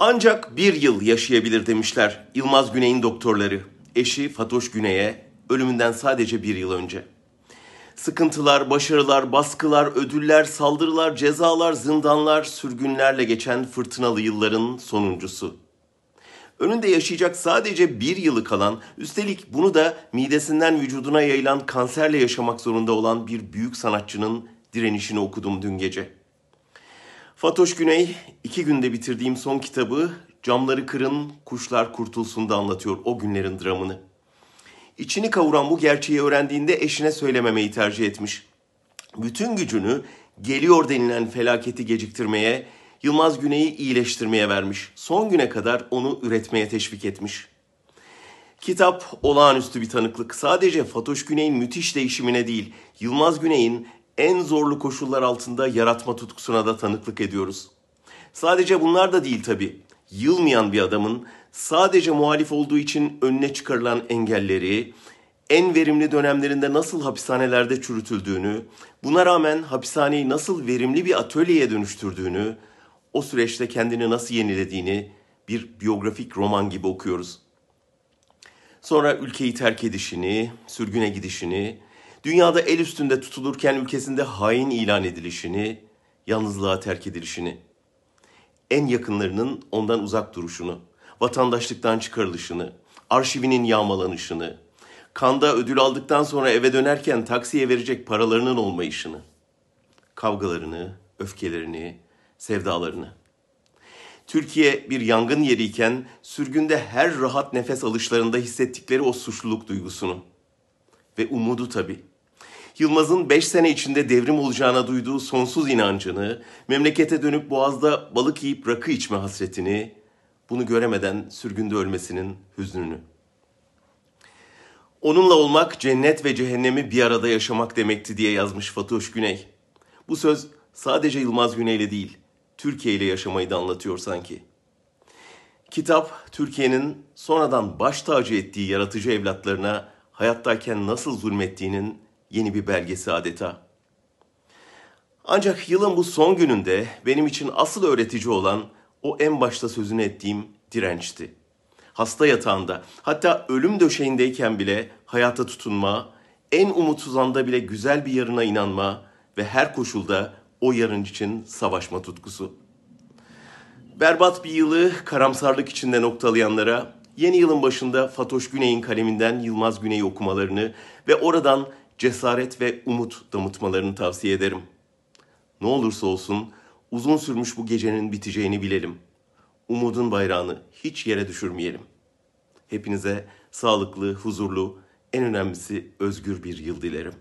Ancak bir yıl yaşayabilir demişler Yılmaz Güney'in doktorları. Eşi Fatoş Güney'e ölümünden sadece bir yıl önce. Sıkıntılar, başarılar, baskılar, ödüller, saldırılar, cezalar, zindanlar, sürgünlerle geçen fırtınalı yılların sonuncusu. Önünde yaşayacak sadece bir yılı kalan, üstelik bunu da midesinden vücuduna yayılan kanserle yaşamak zorunda olan bir büyük sanatçının direnişini okudum dün gece. Fatoş Güney, iki günde bitirdiğim son kitabı Camları Kırın, Kuşlar Kurtulsun'da anlatıyor o günlerin dramını. İçini kavuran bu gerçeği öğrendiğinde eşine söylememeyi tercih etmiş. Bütün gücünü geliyor denilen felaketi geciktirmeye, Yılmaz Güney'i iyileştirmeye vermiş. Son güne kadar onu üretmeye teşvik etmiş. Kitap olağanüstü bir tanıklık. Sadece Fatoş Güney'in müthiş değişimine değil, Yılmaz Güney'in en zorlu koşullar altında yaratma tutkusuna da tanıklık ediyoruz. Sadece bunlar da değil tabii. Yılmayan bir adamın sadece muhalif olduğu için önüne çıkarılan engelleri, en verimli dönemlerinde nasıl hapishanelerde çürütüldüğünü, buna rağmen hapishaneyi nasıl verimli bir atölyeye dönüştürdüğünü, o süreçte kendini nasıl yenilediğini bir biyografik roman gibi okuyoruz. Sonra ülkeyi terk edişini, sürgüne gidişini, dünyada el üstünde tutulurken ülkesinde hain ilan edilişini, yalnızlığa terk edilişini, en yakınlarının ondan uzak duruşunu, vatandaşlıktan çıkarılışını, arşivinin yağmalanışını, kanda ödül aldıktan sonra eve dönerken taksiye verecek paralarının olmayışını, kavgalarını, öfkelerini, sevdalarını. Türkiye bir yangın yeriyken sürgünde her rahat nefes alışlarında hissettikleri o suçluluk duygusunu ve umudu tabii. Yılmaz'ın 5 sene içinde devrim olacağına duyduğu sonsuz inancını, memlekete dönüp boğazda balık yiyip rakı içme hasretini, bunu göremeden sürgünde ölmesinin hüznünü. Onunla olmak cennet ve cehennemi bir arada yaşamak demekti diye yazmış Fatoş Güney. Bu söz sadece Yılmaz Güney'le değil, Türkiye ile yaşamayı da anlatıyor sanki. Kitap, Türkiye'nin sonradan baş tacı ettiği yaratıcı evlatlarına hayattayken nasıl zulmettiğinin yeni bir belgesi adeta. Ancak yılın bu son gününde benim için asıl öğretici olan o en başta sözünü ettiğim dirençti. Hasta yatağında, hatta ölüm döşeğindeyken bile hayata tutunma, en umutsuz anda bile güzel bir yarına inanma ve her koşulda o yarın için savaşma tutkusu. Berbat bir yılı karamsarlık içinde noktalayanlara yeni yılın başında Fatoş Güney'in kaleminden Yılmaz Güney'i okumalarını ve oradan cesaret ve umut damıtmalarını tavsiye ederim. Ne olursa olsun uzun sürmüş bu gecenin biteceğini bilelim. Umudun bayrağını hiç yere düşürmeyelim. Hepinize sağlıklı, huzurlu, en önemlisi özgür bir yıl dilerim.